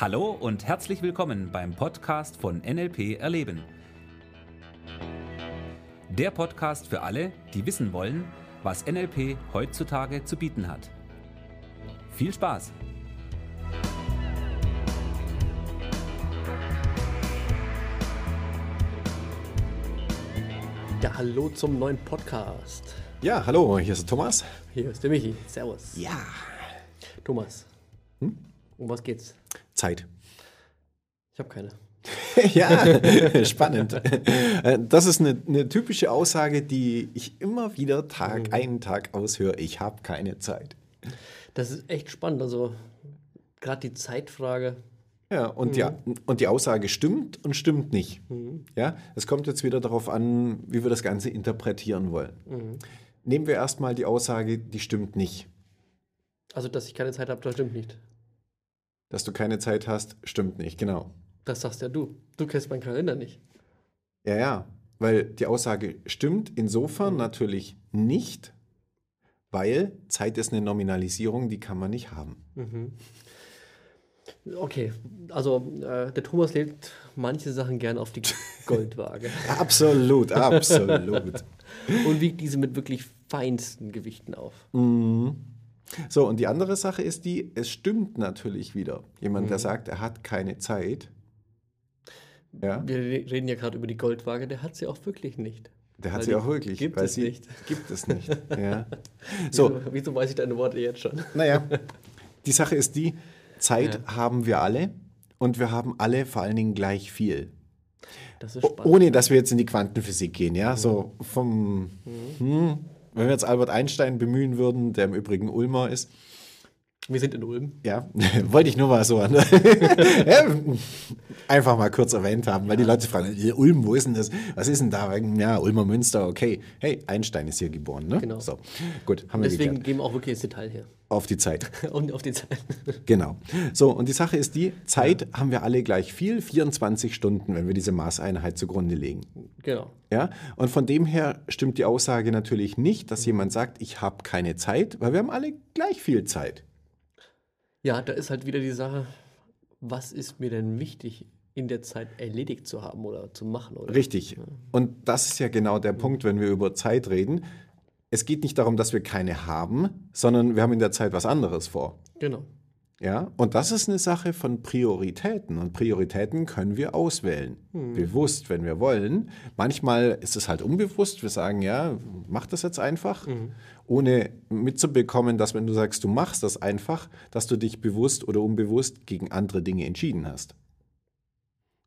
Hallo und herzlich willkommen beim Podcast von NLP Erleben. Der Podcast für alle, die wissen wollen, was NLP heutzutage zu bieten hat. Viel Spaß! Ja, hallo zum neuen Podcast. Ja, hallo, hier ist Thomas. Hier ist der Michi. Servus. Ja. Thomas. Hm? Um was geht's? Zeit. Ich habe keine. ja, spannend. Äh, das ist eine, eine, typische Aussage, die ich immer wieder Tag mhm. ein, Tag aushöre. Ich habe keine Zeit. Das ist echt spannend. Also gerade die Zeitfrage. Ja, und, mhm. die, und die Aussage stimmt und stimmt nicht. Mhm. Ja, es kommt jetzt wieder darauf an, wie wir das Ganze interpretieren wollen. Mhm. Nehmen wir erstmal die Aussage, die stimmt nicht. Also, dass ich keine Zeit habe, das stimmt nicht. Dass du keine Zeit hast, stimmt nicht, genau. Das sagst ja du. Du kennst meinen Kalender nicht. Ja, ja, weil die Aussage stimmt insofern mhm. natürlich nicht, weil Zeit ist eine Nominalisierung, die kann man nicht haben. Mhm. Okay, also äh, der Thomas legt manche Sachen gern auf die Goldwaage. absolut, absolut. Und wiegt diese mit wirklich feinsten Gewichten auf. Mhm. So, und die andere Sache ist die, es stimmt natürlich wieder. Jemand, mhm. der sagt, er hat keine Zeit. Ja. Wir reden ja gerade über die Goldwaage, der hat sie auch wirklich nicht. Der hat sie auch wirklich. Gibt es nicht. Gibt es nicht. Ja. So. Wieso, wieso, weiß ich deine Worte jetzt schon? Naja, die Sache ist die, Zeit ja. haben wir alle und wir haben alle vor allen Dingen gleich viel. Das ist spannend. Ohne, dass wir jetzt in die Quantenphysik gehen, ja, mhm. so vom, mhm. hm, wenn wir jetzt Albert Einstein bemühen würden, der im Übrigen Ulmer ist. Wir sind in Ulm. Ja, wollte ich nur mal so an. einfach mal kurz erwähnt haben, weil die Leute fragen, Ulm, wo ist denn das? Was ist denn da? Ja, Ulmer Münster, okay. Hey, Einstein ist hier geboren, ne? Genau. So, gut, haben wir Deswegen gehen wir auch wirklich ins Detail hier. Auf die Zeit. und auf die Zeit. genau. So, und die Sache ist die, Zeit ja. haben wir alle gleich viel, 24 Stunden, wenn wir diese Maßeinheit zugrunde legen. Genau. Ja, und von dem her stimmt die Aussage natürlich nicht, dass jemand sagt, ich habe keine Zeit, weil wir haben alle gleich viel Zeit. Ja, da ist halt wieder die Sache, was ist mir denn wichtig in der Zeit erledigt zu haben oder zu machen? Oder? Richtig. Und das ist ja genau der Punkt, wenn wir über Zeit reden. Es geht nicht darum, dass wir keine haben, sondern wir haben in der Zeit was anderes vor. Genau. Ja, und das ist eine Sache von Prioritäten. Und Prioritäten können wir auswählen. Hm. Bewusst, wenn wir wollen. Manchmal ist es halt unbewusst. Wir sagen, ja, mach das jetzt einfach. Hm. Ohne mitzubekommen, dass wenn du sagst, du machst das einfach, dass du dich bewusst oder unbewusst gegen andere Dinge entschieden hast.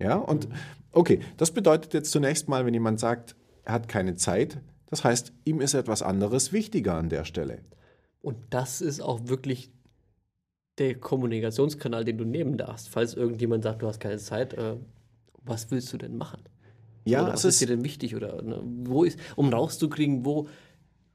Ja, und hm. okay, das bedeutet jetzt zunächst mal, wenn jemand sagt, er hat keine Zeit, das heißt, ihm ist etwas anderes wichtiger an der Stelle. Und das ist auch wirklich der Kommunikationskanal, den du nehmen darfst. Falls irgendjemand sagt, du hast keine Zeit, äh, was willst du denn machen? Ja, oder was ist dir denn wichtig? Oder ne, wo ist, um rauszukriegen, wo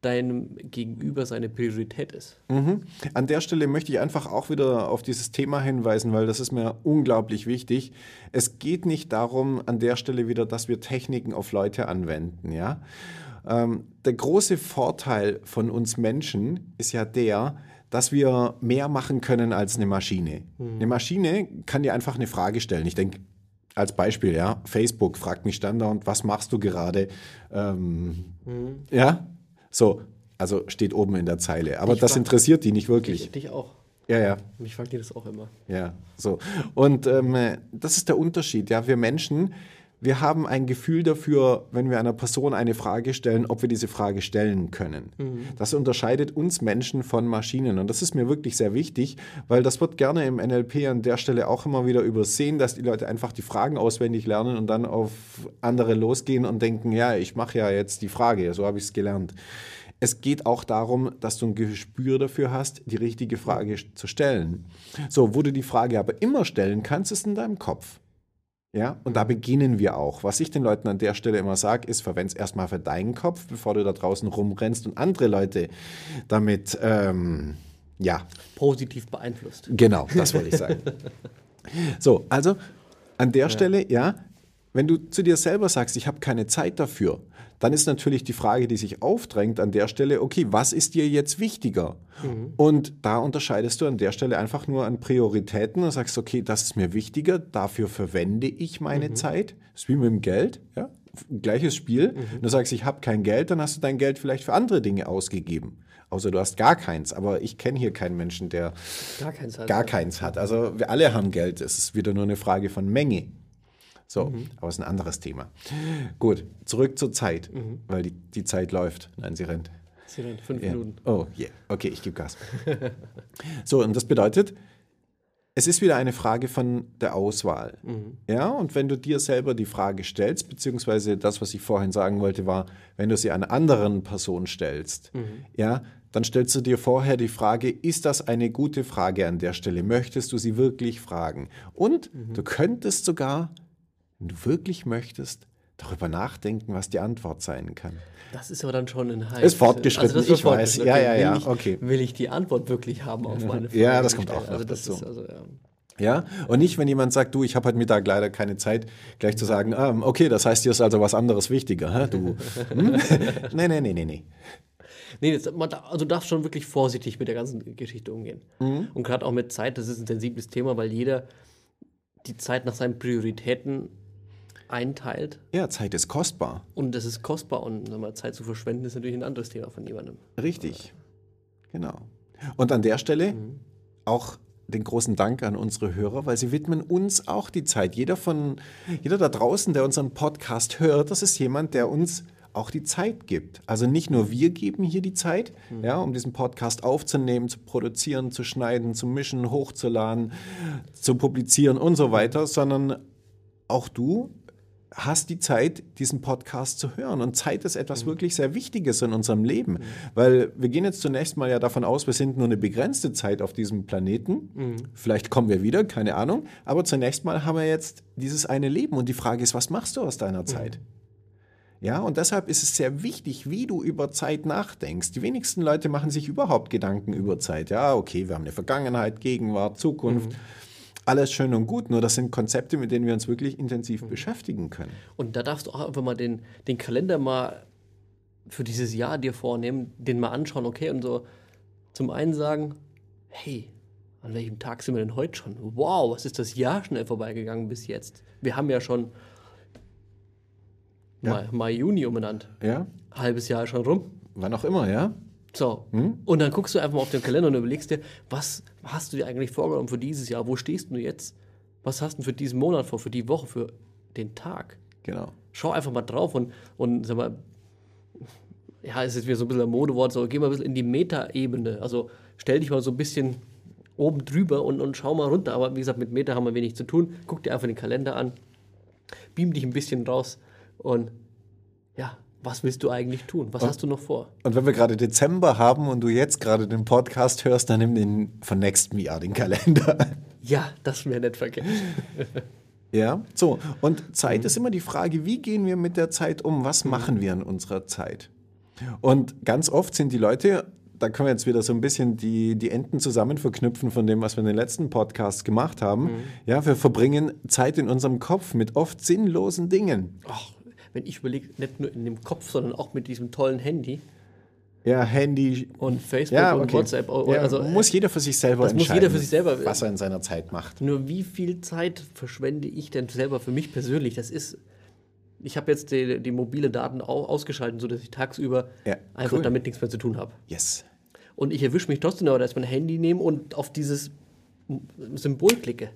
deinem Gegenüber seine Priorität ist. Mhm. An der Stelle möchte ich einfach auch wieder auf dieses Thema hinweisen, weil das ist mir unglaublich wichtig. Es geht nicht darum, an der Stelle wieder, dass wir Techniken auf Leute anwenden. Ja? Ähm, der große Vorteil von uns Menschen ist ja der, dass wir mehr machen können als eine Maschine. Mhm. Eine Maschine kann dir einfach eine Frage stellen. Ich denke, als Beispiel, ja, Facebook fragt mich standard, was machst du gerade? Ähm, mhm. Ja, so, also steht oben in der Zeile. Aber ich das interessiert die nicht wirklich. Ich, dich auch. Ja, ja. Mich fragt die das auch immer. Ja, so. Und ähm, das ist der Unterschied. Ja, wir Menschen, wir haben ein Gefühl dafür, wenn wir einer Person eine Frage stellen, ob wir diese Frage stellen können. Mhm. Das unterscheidet uns Menschen von Maschinen. Und das ist mir wirklich sehr wichtig, weil das wird gerne im NLP an der Stelle auch immer wieder übersehen, dass die Leute einfach die Fragen auswendig lernen und dann auf andere losgehen und denken, ja, ich mache ja jetzt die Frage, so habe ich es gelernt. Es geht auch darum, dass du ein Gespür dafür hast, die richtige Frage zu stellen. So, wo du die Frage aber immer stellen kannst, ist in deinem Kopf. Ja, und da beginnen wir auch. Was ich den Leuten an der Stelle immer sage, ist, verwende es erstmal für deinen Kopf, bevor du da draußen rumrennst und andere Leute damit, ähm, ja. Positiv beeinflusst. Genau, das wollte ich sagen. so, also an der ja. Stelle, ja, wenn du zu dir selber sagst, ich habe keine Zeit dafür, dann ist natürlich die Frage, die sich aufdrängt an der Stelle, okay, was ist dir jetzt wichtiger? Mhm. Und da unterscheidest du an der Stelle einfach nur an Prioritäten und sagst, okay, das ist mir wichtiger, dafür verwende ich meine mhm. Zeit. Das ist wie mit dem Geld, ja? Gleiches Spiel. Mhm. Du sagst, ich habe kein Geld, dann hast du dein Geld vielleicht für andere Dinge ausgegeben. Außer du hast gar keins. Aber ich kenne hier keinen Menschen, der gar keins hat. Gar keins hat. Also wir alle haben Geld. Es ist wieder nur eine Frage von Menge. So, mhm. aber es ist ein anderes Thema. Gut, zurück zur Zeit, mhm. weil die, die Zeit läuft. Nein, sie rennt. Sie rennt, fünf ja. Minuten. Oh, yeah. okay, ich gebe Gas. so, und das bedeutet, es ist wieder eine Frage von der Auswahl. Mhm. Ja, und wenn du dir selber die Frage stellst, beziehungsweise das, was ich vorhin sagen wollte, war, wenn du sie einer anderen Person stellst, mhm. ja, dann stellst du dir vorher die Frage, ist das eine gute Frage an der Stelle? Möchtest du sie wirklich fragen? Und mhm. du könntest sogar wenn du wirklich möchtest, darüber nachdenken, was die Antwort sein kann. Das ist aber dann schon ein Hype. Ist fortgeschritten, also ich weiß. Ja, ja, ja. Will ich, okay. Will ich die Antwort wirklich haben auf meine Frage? Ja, das kommt auch also das dazu. Ist also, ja. Ja, und nicht, wenn jemand sagt, du, ich habe heute Mittag leider keine Zeit, gleich zu sagen, ah, okay, das heißt, dir ist also was anderes wichtiger, hä, du. Hm? nee, nee, nee, nee, nee. Nee, das, man, also du darfst schon wirklich vorsichtig mit der ganzen Geschichte umgehen. Mhm. Und gerade auch mit Zeit, das ist ein sensibles Thema, weil jeder die Zeit nach seinen Prioritäten einteilt. Ja, Zeit ist kostbar. Und das ist kostbar und mal, Zeit zu verschwenden ist natürlich ein anderes Thema von jemandem. Richtig, genau. Und an der Stelle mhm. auch den großen Dank an unsere Hörer, weil sie widmen uns auch die Zeit. Jeder von, jeder da draußen, der unseren Podcast hört, das ist jemand, der uns auch die Zeit gibt. Also nicht nur wir geben hier die Zeit, mhm. ja, um diesen Podcast aufzunehmen, zu produzieren, zu schneiden, zu mischen, hochzuladen, zu publizieren und so weiter, sondern auch du hast die Zeit, diesen Podcast zu hören. Und Zeit ist etwas mhm. wirklich sehr Wichtiges in unserem Leben, mhm. weil wir gehen jetzt zunächst mal ja davon aus, wir sind nur eine begrenzte Zeit auf diesem Planeten. Mhm. Vielleicht kommen wir wieder, keine Ahnung. Aber zunächst mal haben wir jetzt dieses eine Leben und die Frage ist, was machst du aus deiner mhm. Zeit? Ja, und deshalb ist es sehr wichtig, wie du über Zeit nachdenkst. Die wenigsten Leute machen sich überhaupt Gedanken über Zeit. Ja, okay, wir haben eine Vergangenheit, Gegenwart, Zukunft. Alles schön und gut, nur das sind Konzepte, mit denen wir uns wirklich intensiv mhm. beschäftigen können. Und da darfst du auch einfach mal den, den Kalender mal für dieses Jahr dir vornehmen, den mal anschauen, okay, und so zum einen sagen, hey, an welchem Tag sind wir denn heute schon? Wow, was ist das Jahr schnell vorbeigegangen bis jetzt? Wir haben ja schon ja. Mai, Mai, Juni umbenannt. Ja. Halbes Jahr schon rum. Wann auch immer, ja. So. Hm? Und dann guckst du einfach mal auf den Kalender und überlegst dir, was hast du dir eigentlich vorgenommen für dieses Jahr? Wo stehst du jetzt? Was hast du für diesen Monat vor, für die Woche, für den Tag? Genau. Schau einfach mal drauf und, und sag mal, ja, es ist wieder so ein bisschen ein Modewort, so geh mal ein bisschen in die Meta-Ebene. Also stell dich mal so ein bisschen oben drüber und, und schau mal runter. Aber wie gesagt, mit Meta haben wir wenig zu tun. Guck dir einfach den Kalender an, beam dich ein bisschen raus und ja, was willst du eigentlich tun? Was und, hast du noch vor? Und wenn wir gerade Dezember haben und du jetzt gerade den Podcast hörst, dann nimm den von nächstem Jahr, den Kalender. Ja, das wäre nicht vergessen. ja, so. Und Zeit mhm. ist immer die Frage, wie gehen wir mit der Zeit um? Was machen wir in unserer Zeit? Und ganz oft sind die Leute, da können wir jetzt wieder so ein bisschen die, die Enden zusammen verknüpfen von dem, was wir in den letzten Podcasts gemacht haben. Mhm. Ja, wir verbringen Zeit in unserem Kopf mit oft sinnlosen Dingen. Ach, wenn ich überlege, nicht nur in dem Kopf, sondern auch mit diesem tollen Handy. Ja, Handy. Und Facebook ja, okay. und WhatsApp. Ja, also, muss jeder für sich selber das entscheiden, muss jeder für sich selber, was er in seiner Zeit macht. Nur wie viel Zeit verschwende ich denn selber für mich persönlich? Das ist, ich habe jetzt die, die, mobile Daten auch ausgeschaltet, sodass ich tagsüber ja, einfach cool. damit nichts mehr zu tun habe. Yes. Und ich erwische mich trotzdem aber, dass ich mein Handy nehme und auf dieses Symbol klicke.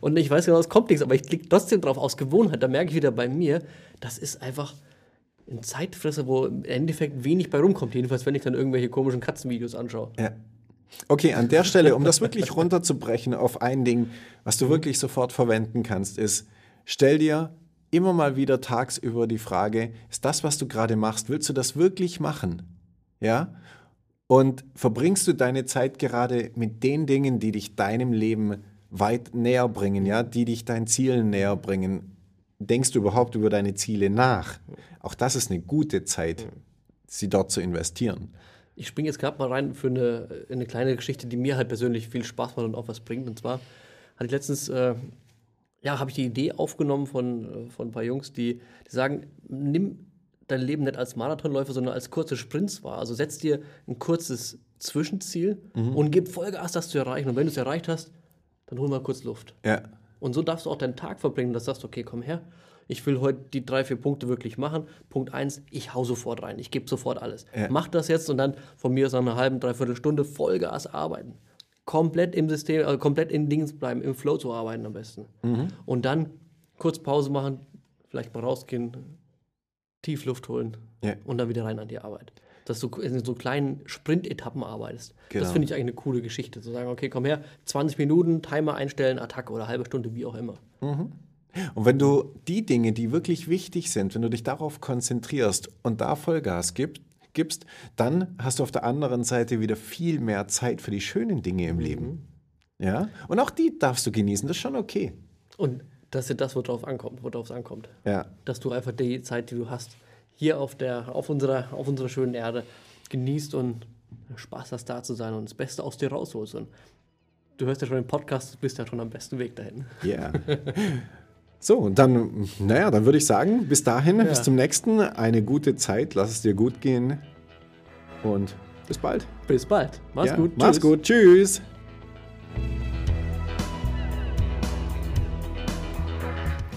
Und ich weiß genau, es kommt nichts, aber ich klicke trotzdem drauf aus Gewohnheit. Da merke ich wieder bei mir, das ist einfach ein Zeitfresser, wo im Endeffekt wenig bei rumkommt. Jedenfalls, wenn ich dann irgendwelche komischen Katzenvideos anschaue. Ja. Okay, an der Stelle, um das wirklich runterzubrechen auf ein Ding, was du wirklich sofort verwenden kannst, ist, stell dir immer mal wieder tagsüber die Frage, ist das, was du gerade machst, willst du das wirklich machen? Ja? Und verbringst du deine Zeit gerade mit den Dingen, die dich deinem Leben weit näher bringen, ja, die dich deinen Zielen näher bringen. Denkst du überhaupt über deine Ziele nach? Auch das ist eine gute Zeit, sie dort zu investieren. Ich springe jetzt gerade mal rein für eine, eine kleine Geschichte, die mir halt persönlich viel Spaß macht und auch was bringt. Und zwar hatte ich letztens äh, ja, habe ich die Idee aufgenommen von, äh, von ein paar Jungs, die, die sagen, nimm dein Leben nicht als Marathonläufer, sondern als kurze Sprints wahr. Also setz dir ein kurzes Zwischenziel und gib Vollgas, das zu erreichen. Und wenn du es erreicht hast, dann hol mal kurz Luft. Ja. Und so darfst du auch deinen Tag verbringen, dass du sagst, okay, komm her, ich will heute die drei, vier Punkte wirklich machen. Punkt eins, ich hau sofort rein, ich gebe sofort alles. Ja. Mach das jetzt und dann von mir aus nach einer halben, dreiviertel Stunde Vollgas arbeiten. Komplett im System, also komplett in Dings bleiben, im Flow zu arbeiten am besten. Und dann kurz Pause machen, vielleicht mal rausgehen, tief Luft holen Ja. und dann wieder rein an die Arbeit. Dass du in so kleinen Sprint-Etappen arbeitest. Genau. Das finde ich eigentlich eine coole Geschichte. Zu sagen, okay, komm her, 20 Minuten, Timer einstellen, Attacke oder halbe Stunde, wie auch immer. Und wenn du die Dinge, die wirklich wichtig sind, wenn du dich darauf konzentrierst und da Vollgas gib, gibst, dann hast du auf der anderen Seite wieder viel mehr Zeit für die schönen Dinge im Leben. Ja? Und auch die darfst du genießen, das ist schon okay. Und das ist das, worauf ankommt, worauf es ankommt. Ja. Dass du einfach die Zeit, die du hast, hier auf, der, auf, unserer, auf unserer schönen Erde genießt und Spaß hast, da zu sein und das Beste aus dir rausholst. Und du hörst ja schon den Podcast, du bist ja schon am besten Weg dahin. Ja. So, und dann, naja, dann würde ich sagen, bis dahin, bis zum nächsten, eine gute Zeit, lass es dir gut gehen und bis bald. Bis bald. Mach's Ja, gut. Mach's Tschüss. gut. Tschüss.